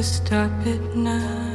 El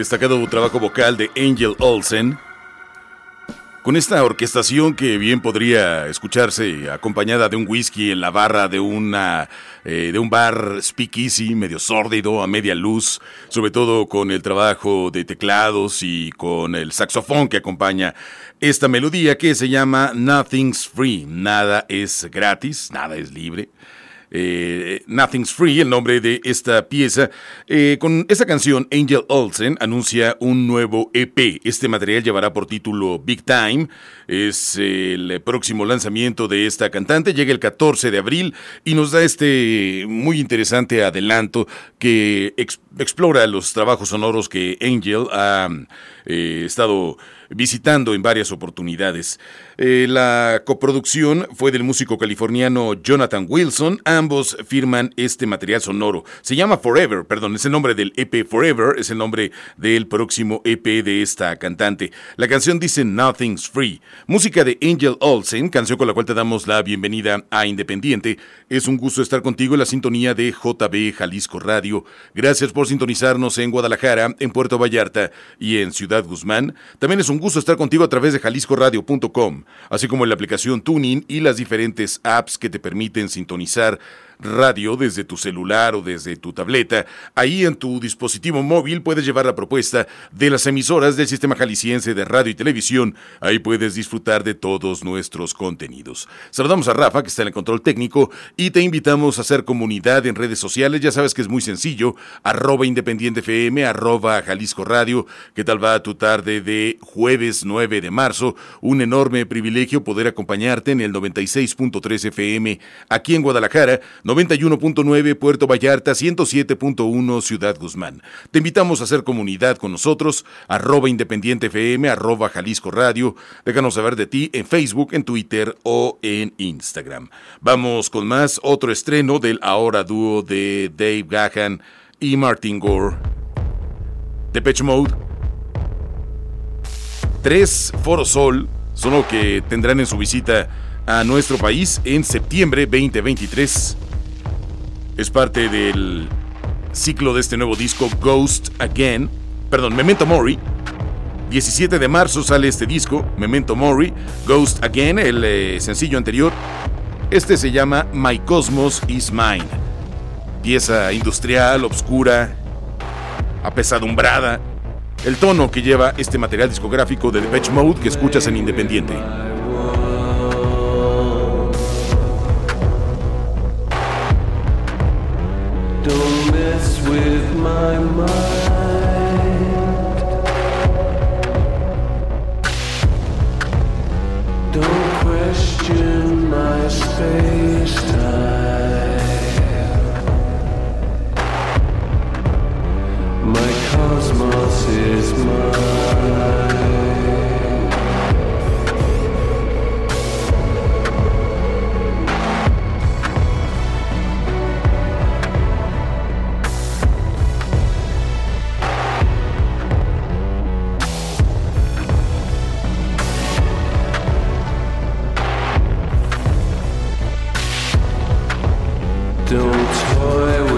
destacado trabajo vocal de Angel Olsen, con esta orquestación que bien podría escucharse acompañada de un whisky en la barra de una eh, de un bar speakeasy medio sórdido a media luz, sobre todo con el trabajo de teclados y con el saxofón que acompaña esta melodía que se llama Nothing's Free, nada es gratis, nada es libre. Eh, Nothing's Free, el nombre de esta pieza. Eh, con esta canción, Angel Olsen anuncia un nuevo EP. Este material llevará por título Big Time. Es el próximo lanzamiento de esta cantante. Llega el 14 de abril y nos da este muy interesante adelanto que explora los trabajos sonoros que Angel ha eh, estado visitando en varias oportunidades. Eh, la coproducción fue del músico californiano Jonathan Wilson. Ambos firman este material sonoro. Se llama Forever, perdón, es el nombre del EP Forever, es el nombre del próximo EP de esta cantante. La canción dice Nothing's Free. Música de Angel Olsen, canción con la cual te damos la bienvenida a Independiente. Es un gusto estar contigo en la sintonía de JB Jalisco Radio. Gracias por sintonizarnos en Guadalajara, en Puerto Vallarta y en Ciudad Guzmán. También es un gusto estar contigo a través de jaliscoradio.com, así como en la aplicación Tuning y las diferentes apps que te permiten sintonizar radio desde tu celular o desde tu tableta. Ahí en tu dispositivo móvil puedes llevar la propuesta de las emisoras del Sistema Jalisciense de Radio y Televisión. Ahí puedes disfrutar de todos nuestros contenidos. Saludamos a Rafa, que está en el control técnico, y te invitamos a hacer comunidad en redes sociales. Ya sabes que es muy sencillo. Arroba Independiente FM, arroba Jalisco Radio. ¿Qué tal va tu tarde de jueves 9 de marzo? Un enorme privilegio poder acompañarte en el 96.3 FM aquí en Guadalajara 91.9 Puerto Vallarta, 107.1 Ciudad Guzmán. Te invitamos a hacer comunidad con nosotros, arroba Independiente FM, arroba Jalisco Radio. Déjanos saber de ti en Facebook, en Twitter o en Instagram. Vamos con más, otro estreno del ahora dúo de Dave Gahan y Martin Gore. Depeche Mode. Tres Forosol son lo que tendrán en su visita a nuestro país en septiembre 2023. Es parte del ciclo de este nuevo disco Ghost Again, perdón, Memento Mori. 17 de marzo sale este disco, Memento Mori, Ghost Again, el eh, sencillo anterior. Este se llama My Cosmos is Mine. Pieza industrial, obscura, apesadumbrada. El tono que lleva este material discográfico de Depeche Mode que escuchas en Independiente. With my mind. Don't question my space. My cosmos is mine. boy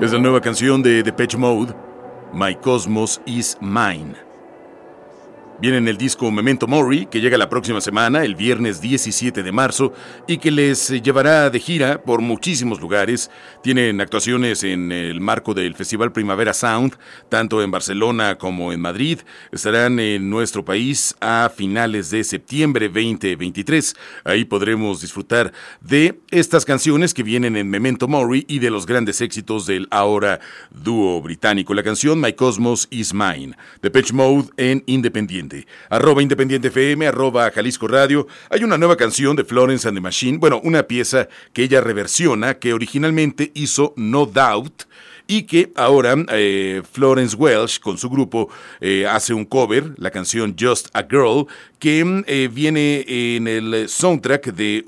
Es la nueva canción de Depeche Mode, My Cosmos is Mine. Viene en el disco Memento Mori, que llega la próxima semana, el viernes 17 de marzo, y que les llevará de gira por muchísimos lugares. Tienen actuaciones en el marco del Festival Primavera Sound, tanto en Barcelona como en Madrid. Estarán en nuestro país a finales de septiembre 2023. Ahí podremos disfrutar de estas canciones que vienen en Memento Mori y de los grandes éxitos del ahora dúo británico. La canción My Cosmos is Mine, de Pitch Mode en Independiente. Arroba Independiente FM, arroba Jalisco Radio. Hay una nueva canción de Florence and the Machine, bueno, una pieza que ella reversiona, que originalmente hizo No Doubt y que ahora eh, Florence Welsh con su grupo eh, hace un cover, la canción Just a Girl, que eh, viene en el soundtrack de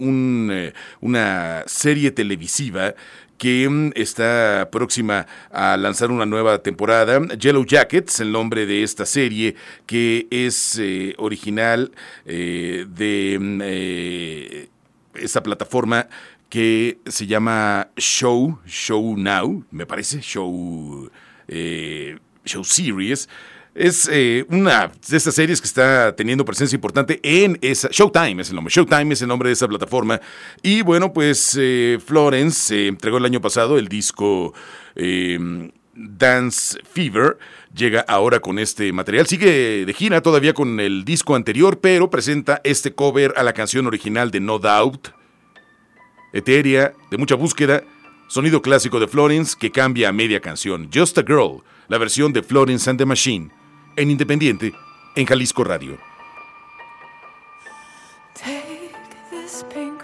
una serie televisiva que mm, está próxima a lanzar una nueva temporada. Yellow Jackets, el nombre de esta serie, que es eh, original eh, de mm, eh, esta plataforma que se llama Show, Show Now, me parece, Show, Show Series. Es eh, una de estas series que está teniendo presencia importante en esa. Showtime es el nombre. Showtime es el nombre de esa plataforma. Y bueno, pues eh, Florence entregó el año pasado el disco em, Dance Fever. Llega ahora con este material. Sigue de gira todavía con el disco anterior, pero presenta este cover a la canción original de No Doubt. Etérea, de mucha búsqueda. Sonido clásico de Florence que cambia a media canción. Just a Girl, la versión de Florence and the Machine en Independiente, en Jalisco Radio. Take this pink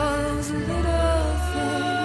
Those little thing.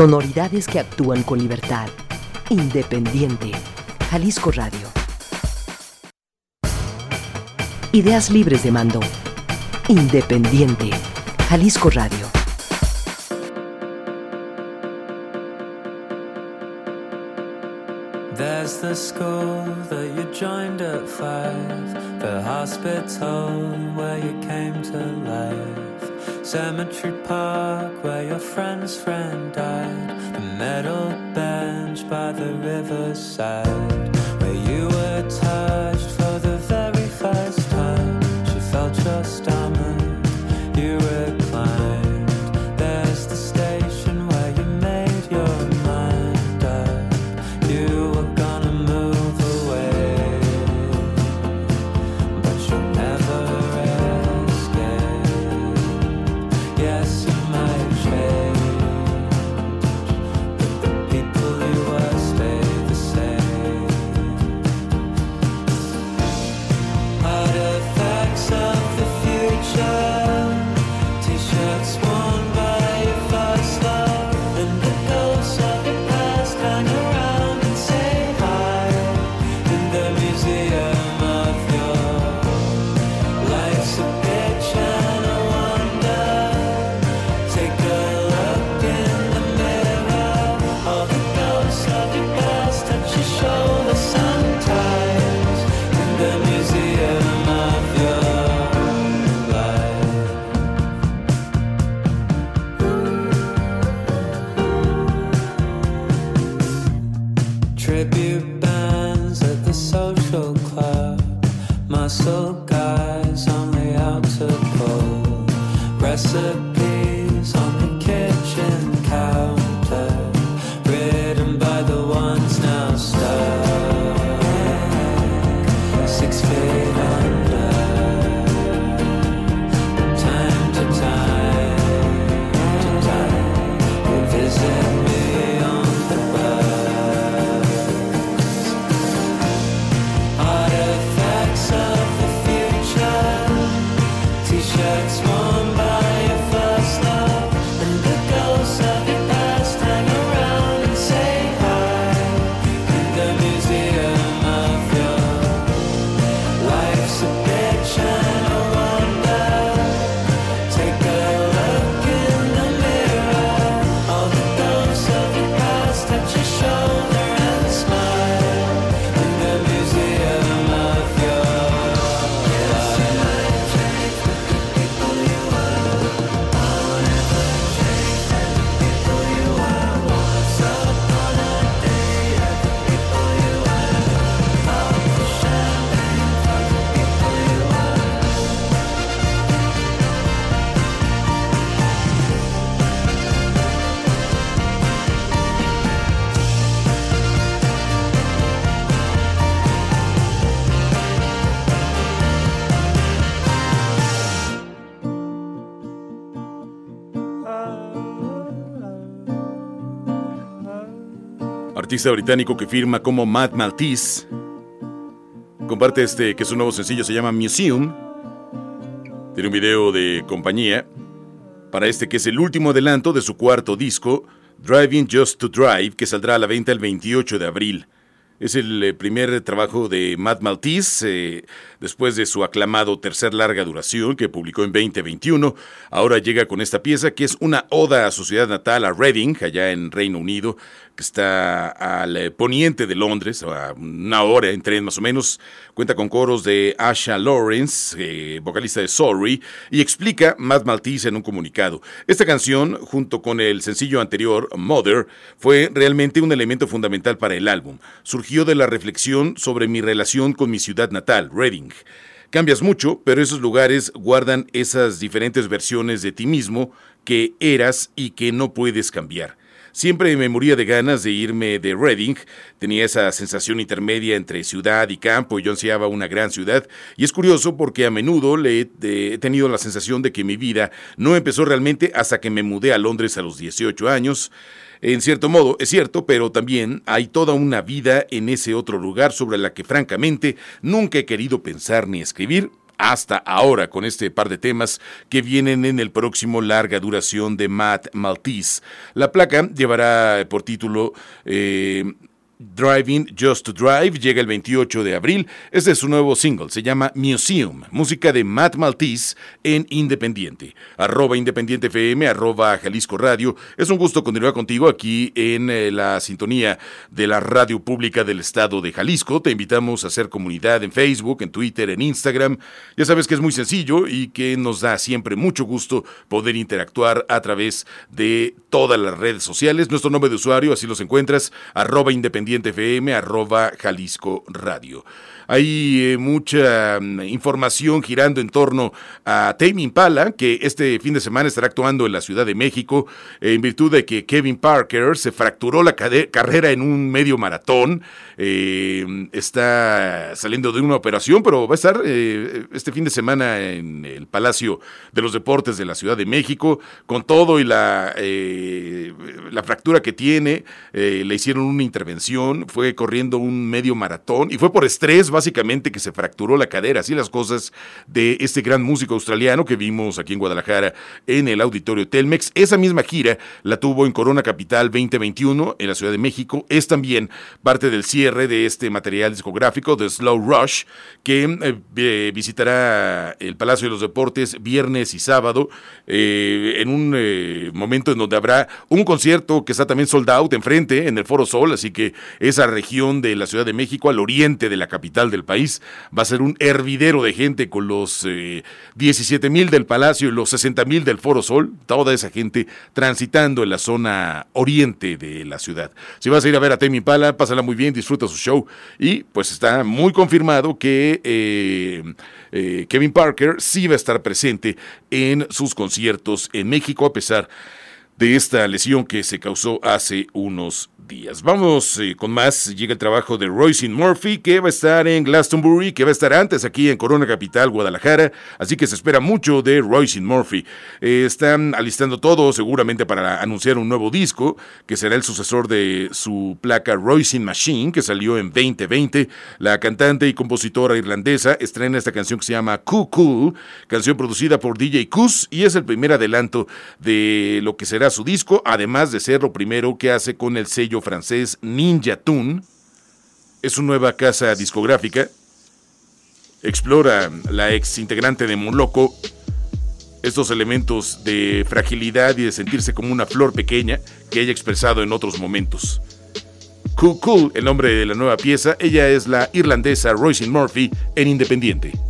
Sonoridades que actúan con libertad. Independiente. Jalisco Radio. Ideas libres de mando. Independiente. Jalisco Radio. There's the school that you joined at five, the hospital where you came to life. Cemetery Park, where your friend's friend died. The metal bench by the riverside, artista británico que firma como Matt Maltese. Comparte este, que su nuevo sencillo se llama Museum. Tiene un video de compañía para este que es el último adelanto de su cuarto disco, Driving Just to Drive, que saldrá a la venta el 28 de abril. Es el eh, primer trabajo de Matt Maltese, eh, después de su aclamado tercer larga duración que publicó en 2021. Ahora llega con esta pieza que es una oda a su ciudad natal, a Reading, allá en Reino Unido, está al eh, poniente de Londres, a una hora en tren más o menos. Cuenta con coros de Asha Lawrence, vocalista de Sorry, y explica Matt Maltese en un comunicado. Esta canción, junto con el sencillo anterior, Mother, fue realmente un elemento fundamental para el álbum. Surgió de la reflexión sobre mi relación con mi ciudad natal, Reading. Cambias mucho, pero esos lugares guardan esas diferentes versiones de ti mismo que eras y que no puedes cambiar. Siempre me moría de ganas de irme de Reading. Tenía esa sensación intermedia entre ciudad y campo y yo ansiaba una gran ciudad. Y es curioso porque a menudo he, tenido la sensación de que mi vida no empezó realmente hasta que me mudé a Londres a los 18 años. En cierto modo, es cierto, pero también hay toda una vida en ese otro lugar sobre la que francamente nunca he querido pensar ni escribir hasta ahora con este par de temas que vienen en el próximo larga duración de Matt Maltese. La placa llevará por título eh, Driving Just to Drive llega el 28 de abril. Este es su nuevo single, se llama Museum, música de Matt Maltese en Independiente. Arroba Independiente FM, arroba Jalisco Radio. Es un gusto continuar contigo aquí en eh, la sintonía de la radio pública del estado de Jalisco. Te invitamos a hacer comunidad en Facebook, en Twitter, en Instagram. Ya sabes que es muy sencillo y que nos da siempre mucho gusto poder interactuar a través de todas las redes sociales. Nuestro nombre de usuario, así los encuentras, arroba Independiente FM, arroba Jalisco Radio. Hay eh, mucha mm, información girando en torno a Tame Impala, que este fin de semana estará actuando en la Ciudad de México, eh, en virtud de que Kevin Parker se fracturó la carrera en un medio maratón. Eh, está saliendo de una operación, pero va a estar este fin de semana en el Palacio de los Deportes de la Ciudad de México, con todo y la, la fractura que tiene. le hicieron una intervención, fue corriendo un medio maratón y fue por estrés, básicamente que se fracturó la cadera, así las cosas de este gran músico australiano que vimos aquí en Guadalajara en el auditorio Telmex. Esa misma gira la tuvo en Corona Capital 2021 en la Ciudad de México. Es también parte del cierre de este material discográfico de Slow Rush que eh, visitará el Palacio de los Deportes viernes y sábado eh, en un eh, momento en donde habrá un concierto que está también sold out enfrente en el Foro Sol, así que esa región de la Ciudad de México al oriente de la capital del país. Va a ser un hervidero de gente con los 17 eh, mil del Palacio y los 60 mil del Foro Sol. Toda esa gente transitando en la zona oriente de la ciudad. Si vas a ir a ver a Temi Pala, pásala muy bien, disfruta su show. Y pues está muy confirmado que eh, eh, Kevin Parker sí va a estar presente en sus conciertos en México, a pesar de esta lesión que se causó hace unos días. Vamos eh, con más. Llega el trabajo de Royce Murphy, que va a estar en Glastonbury, que va a estar antes aquí en Corona Capital, Guadalajara. Así que se espera mucho de Royce Murphy. Eh, están alistando todo, seguramente para anunciar un nuevo disco, que será el sucesor de su placa Royce Machine, que salió en 2020. La cantante y compositora irlandesa estrena esta canción que se llama Cool canción producida por DJ Kus, y es el primer adelanto de lo que será su disco, además de ser lo primero que hace con el sello francés Ninja Tune. Es su nueva casa discográfica. Explora la ex integrante de Moloco estos elementos de fragilidad y de sentirse como una flor pequeña que ella ha expresado en otros momentos. Cool Cool, el nombre de la nueva pieza, ella es la irlandesa Royce Murphy en Independiente.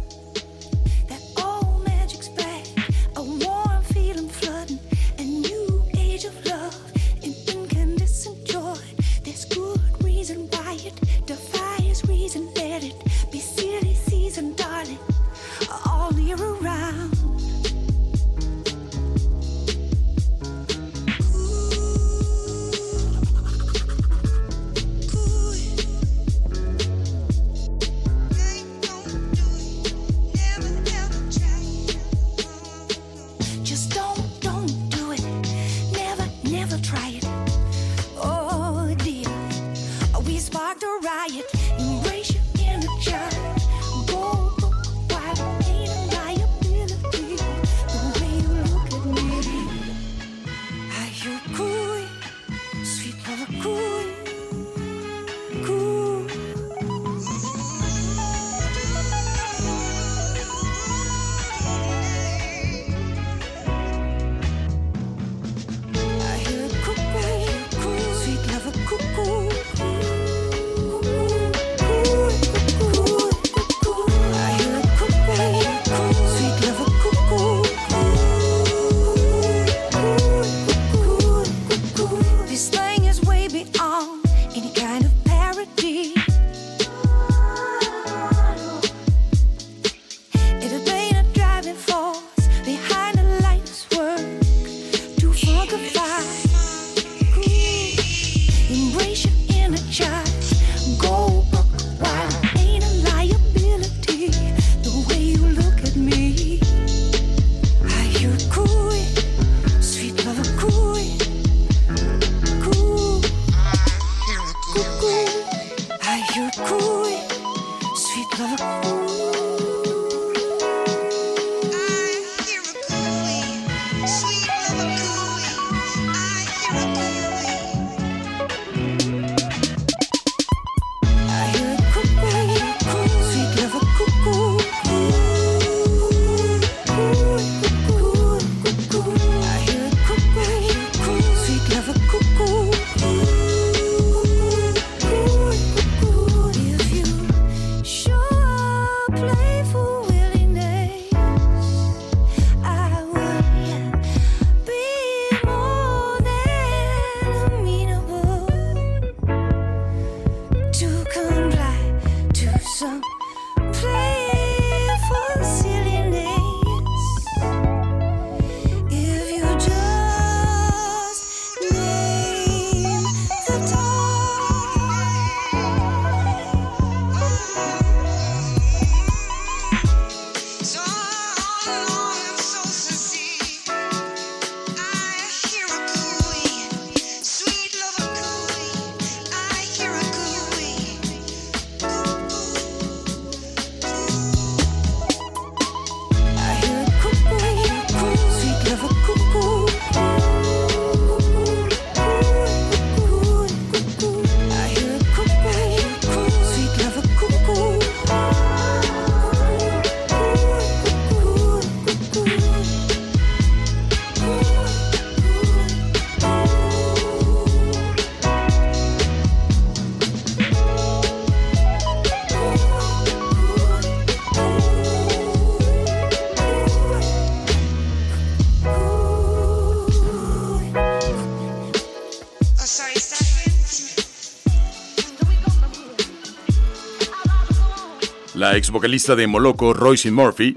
Ex vocalista de Moloco, Royce Murphy,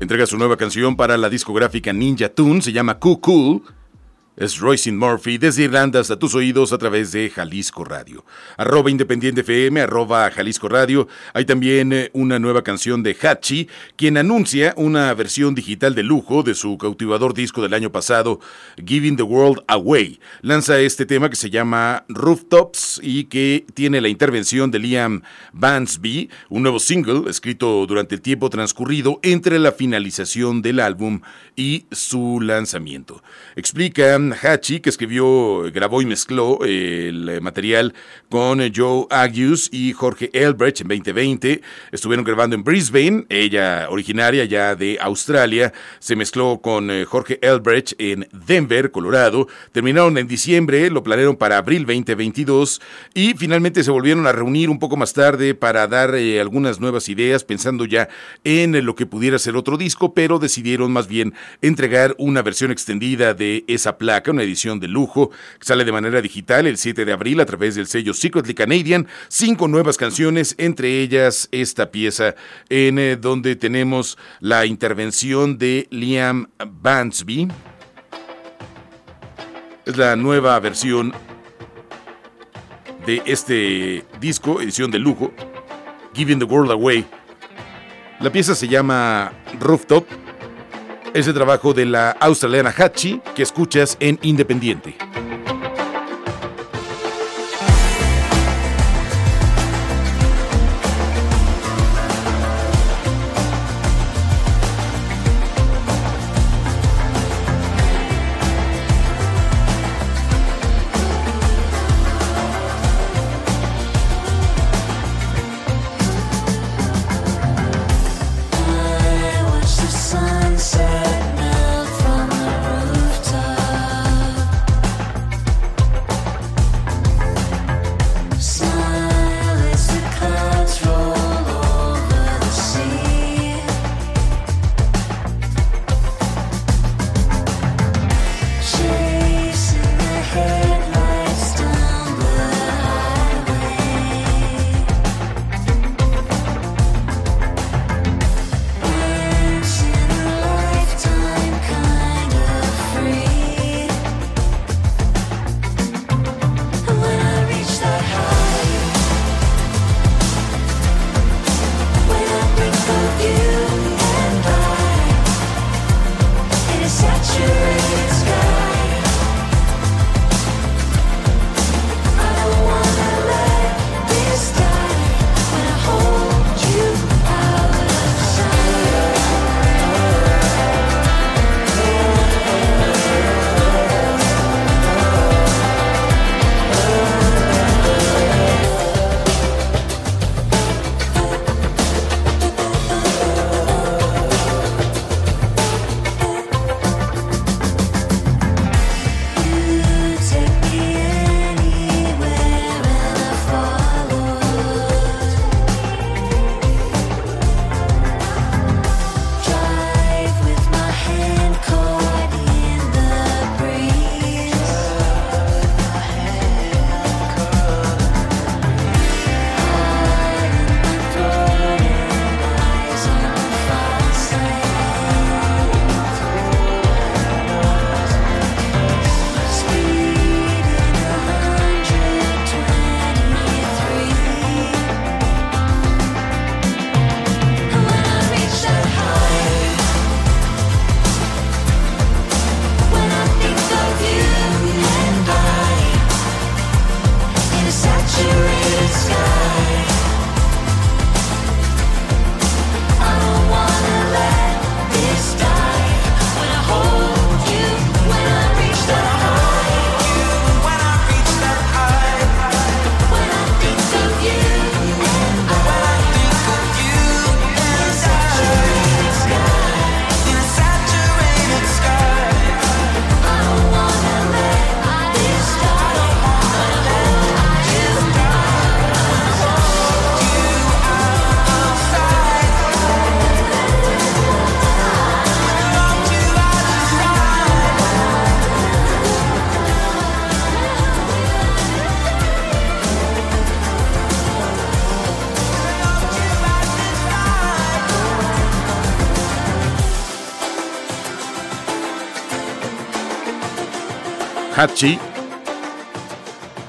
entrega su nueva canción para la discográfica Ninja Tune, se llama Cool Cool. Es Royce Murphy desde Irlanda hasta tus oídos a través de Jalisco Radio. Arroba Independiente FM, arroba Jalisco Radio. Hay también eh, una nueva canción de Hachi, quien anuncia una versión digital de lujo de su cautivador disco del año pasado, Giving the World Away. Lanza este tema que se llama Rooftops y que tiene la intervención de Liam Bansby, un nuevo single escrito durante el tiempo transcurrido entre la finalización del álbum y su lanzamiento. Explica Hachi, que escribió, grabó y mezcló el material con Joe Agius y Jorge Elbrecht en 2020. Estuvieron grabando en Brisbane, ella originaria ya de Australia, se mezcló con eh, Jorge Elbrecht en Denver, Colorado. Terminaron en diciembre, lo planearon para abril 2022 y finalmente se volvieron a reunir un poco más tarde para dar eh, algunas nuevas ideas, pensando ya en lo que pudiera ser otro disco, pero decidieron más bien entregar una versión extendida de esa placa una edición de lujo, que sale de manera digital el 7 de abril a través del sello Secretly Canadian. Cinco nuevas canciones, entre ellas esta pieza en eh, donde tenemos la intervención de Liam Bansby. Es la nueva versión de este disco, edición de lujo, Giving the World Away. La pieza se llama Rooftop ese trabajo de la australiana Hachi que escuchas en Independiente.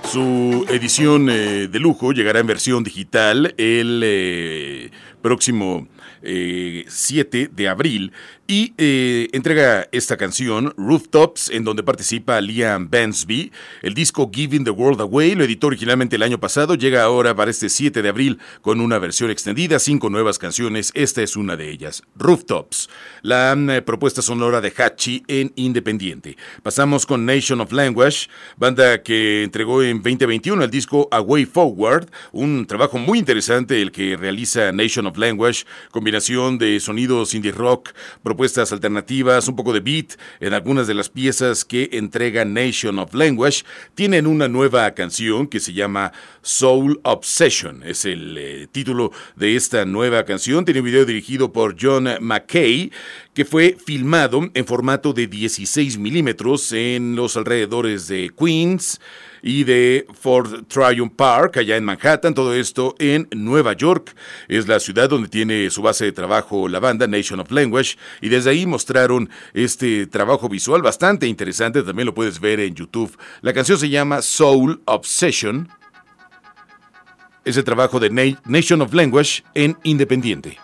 Su edición eh, de lujo llegará en versión digital el eh, próximo 7 de abril y eh, entrega esta canción, Rooftops, en donde participa Liam Bansby. El disco Giving the World Away lo editó originalmente el año pasado, llega ahora para este 7 de abril con una versión extendida, cinco nuevas canciones, esta es una de ellas, Rooftops, la eh, propuesta sonora de Hachi en Independiente. Pasamos con Nation of Language, banda que entregó en 2021 el disco Away Forward, un trabajo muy interesante el que realiza Nation of Language, combinación de sonidos indie rock, propuestas alternativas, un poco de beat en algunas de las piezas que entrega Nation of Language. Tienen una nueva canción que se llama Soul Obsession. Es el eh, título de esta nueva canción. Tiene un video dirigido por John McKay que fue filmado en formato de 16 milímetros en los alrededores de Queens y de Fort Tryon Park, allá en Manhattan, todo esto en Nueva York. Es la ciudad donde tiene su base de trabajo la banda Nation of Language y desde ahí mostraron este trabajo visual bastante interesante, también lo puedes ver en YouTube. La canción se llama Soul Obsession. Ese trabajo de Nation of Language en Independiente.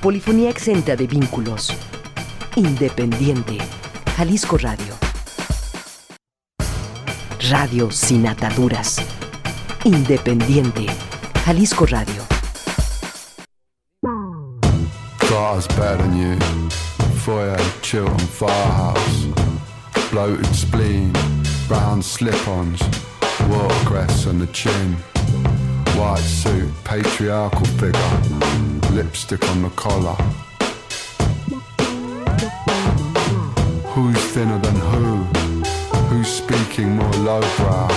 Polifonía exenta de vínculos. Independiente. Jalisco Radio. Radio sin ataduras. Independiente. Jalisco Radio. Was better than you. Foyer, Chilton, firehouse. Bloated spleen, brown slip-ons, watercress on the chin. White suit, patriarchal figure, lipstick on the collar. Who's thinner than who? Who's speaking more lowbrow?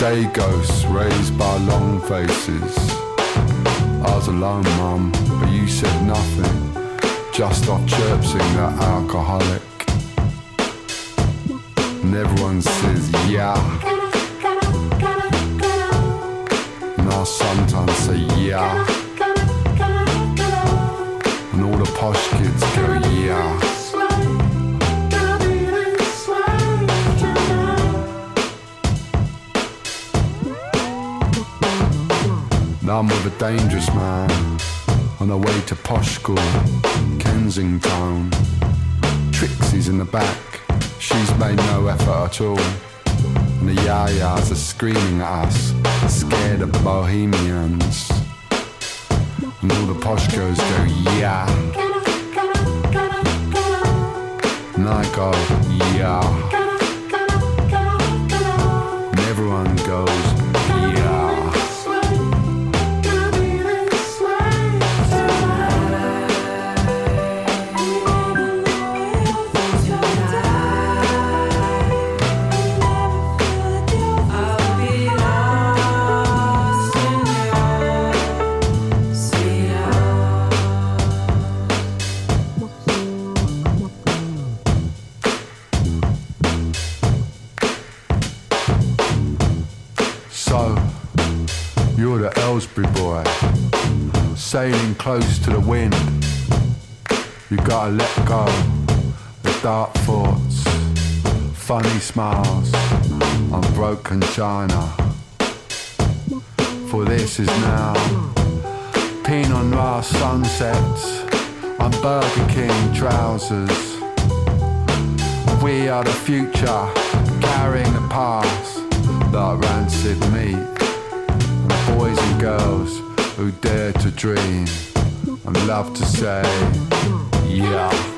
Day ghosts raised by long faces. I was alone, mum, but you said nothing. Just off chirping that alcoholic. And everyone says, yeah. Sometimes say yeah. And all the posh kids go yeah. Now I'm with a dangerous man on the way to posh school, Kensington. Trixie's in the back, she's made no effort at all. And the yayas are screaming at us, scared of the bohemians. And all the posh girls go, yeah. And I go, yeah. You gotta let go. The dark thoughts, funny smiles on broken china. For this is now Pinot Noir sunsets on Burger King trousers. We are the future, carrying the past that rancid meat. And the boys and girls who dare to dream and love to say, yeah.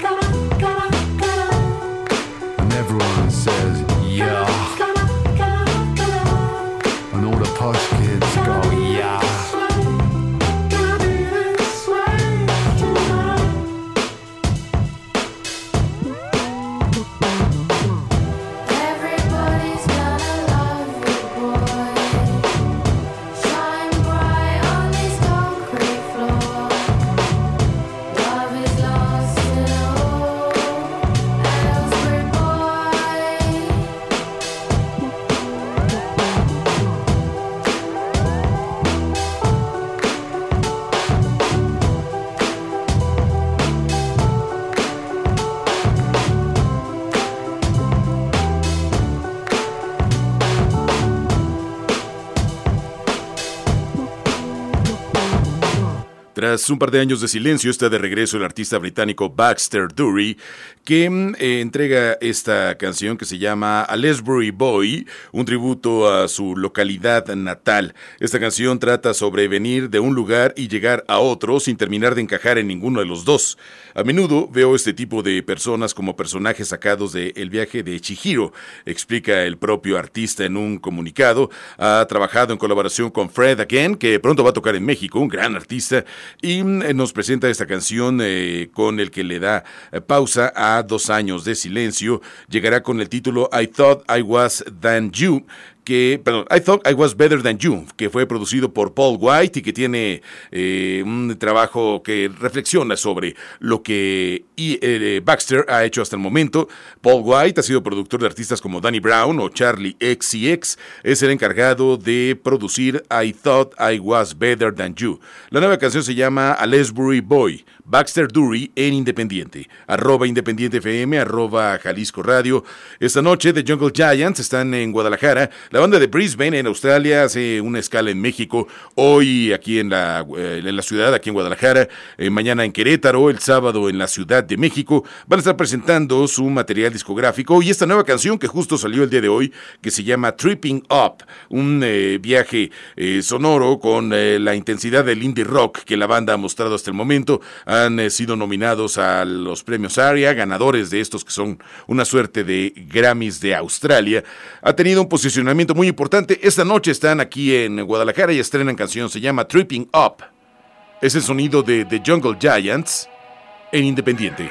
Tras un par de años de silencio, está de regreso el artista británico Baxter Dury, que mm, eh, entrega esta canción que se llama A Lesbury Boy, un tributo a su localidad natal. Esta canción trata sobre venir de un lugar y llegar a otro sin terminar de encajar en ninguno de los dos. A menudo veo este tipo de personas como personajes sacados de El viaje de Chihiro, explica el propio artista en un comunicado. Ha trabajado en colaboración con Fred Again, que pronto va a tocar en México, un gran artista, y mm, nos presenta esta canción eh, con el que le da eh, pausa a dos años de silencio. Llegará con el título I Thought I Was Than You, que, perdón, I Thought I Was Better Than You, que fue producido por Paul White y que tiene eh, un trabajo que reflexiona sobre lo que eh, Baxter ha hecho hasta el momento. Paul White ha sido productor de artistas como Danny Brown o Charlie XCX. Es el encargado de producir I Thought I Was Better Than You. La nueva canción se llama A Lesbury Boy. Baxter Dury en Independiente. Arroba Independiente FM, arroba Jalisco Radio. Esta noche The Jungle Giants están en Guadalajara. La banda de Brisbane en Australia hace una escala en México, hoy aquí en la, eh, en la ciudad, aquí en Guadalajara, eh, mañana en Querétaro, el sábado en la Ciudad de México. Van a estar presentando su material discográfico y esta nueva canción que justo salió el día de hoy, que se llama Tripping Up, un eh, viaje sonoro con la intensidad del indie rock que la banda ha mostrado hasta el momento. Han sido nominados a los premios ARIA, ganadores de estos que son una suerte de Grammys de Australia. Ha tenido un posicionamiento muy importante. Esta noche están aquí en Guadalajara y estrenan canción, se llama Tripping Up. Es el sonido de The Jungle Giants en Independiente.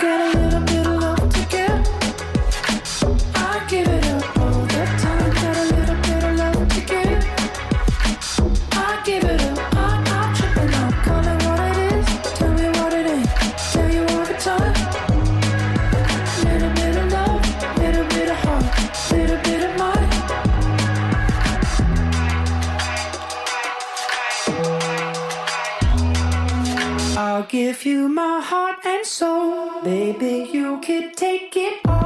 gotta give you my heart and soul. Baby, you could take it all.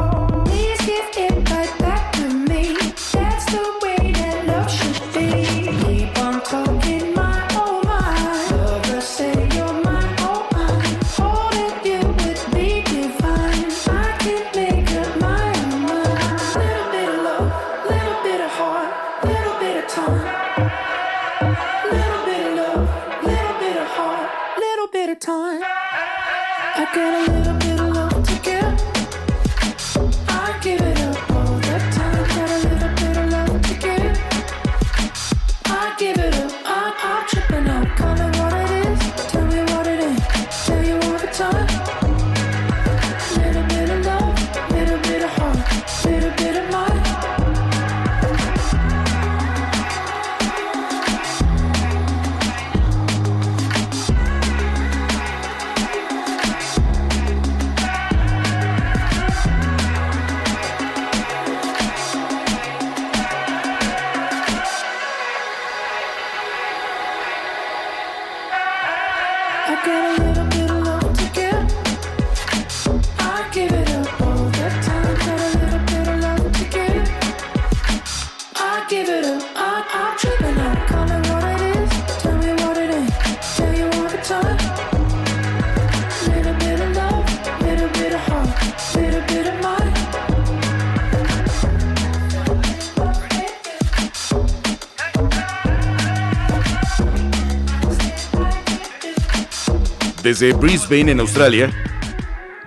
Desde Brisbane, en Australia,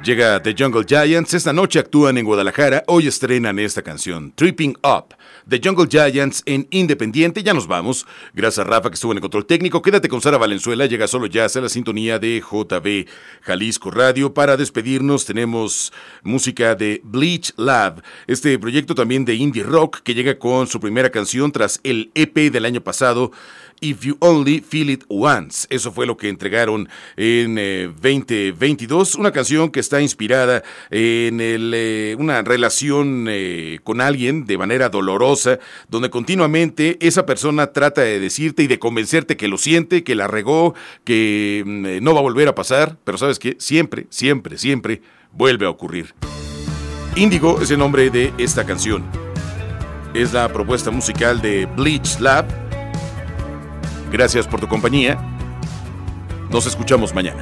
llega The Jungle Giants. Esta noche actúan en Guadalajara. Hoy estrenan esta canción, Tripping Up. The Jungle Giants en Independiente. Ya nos vamos. Gracias a Rafa que estuvo en el control técnico. Quédate con Sara Valenzuela. Llega solo ya a la sintonía de JB Jalisco Radio. Para despedirnos tenemos música de Bleach Lab. Este proyecto también de indie rock que llega con su primera canción tras el EP del año pasado. If You Only Feel It Once. Eso fue lo que entregaron en eh, 2022. Una canción que está inspirada en eh, una relación eh, con alguien de manera dolorosa, donde continuamente esa persona trata de decirte y de convencerte que lo siente, que la regó, que mm, eh, no va a volver a pasar, pero sabes que siempre, siempre, siempre vuelve a ocurrir. Índigo es el nombre de esta canción. Es la propuesta musical de Bleach Lab. Gracias por tu compañía. Nos escuchamos mañana.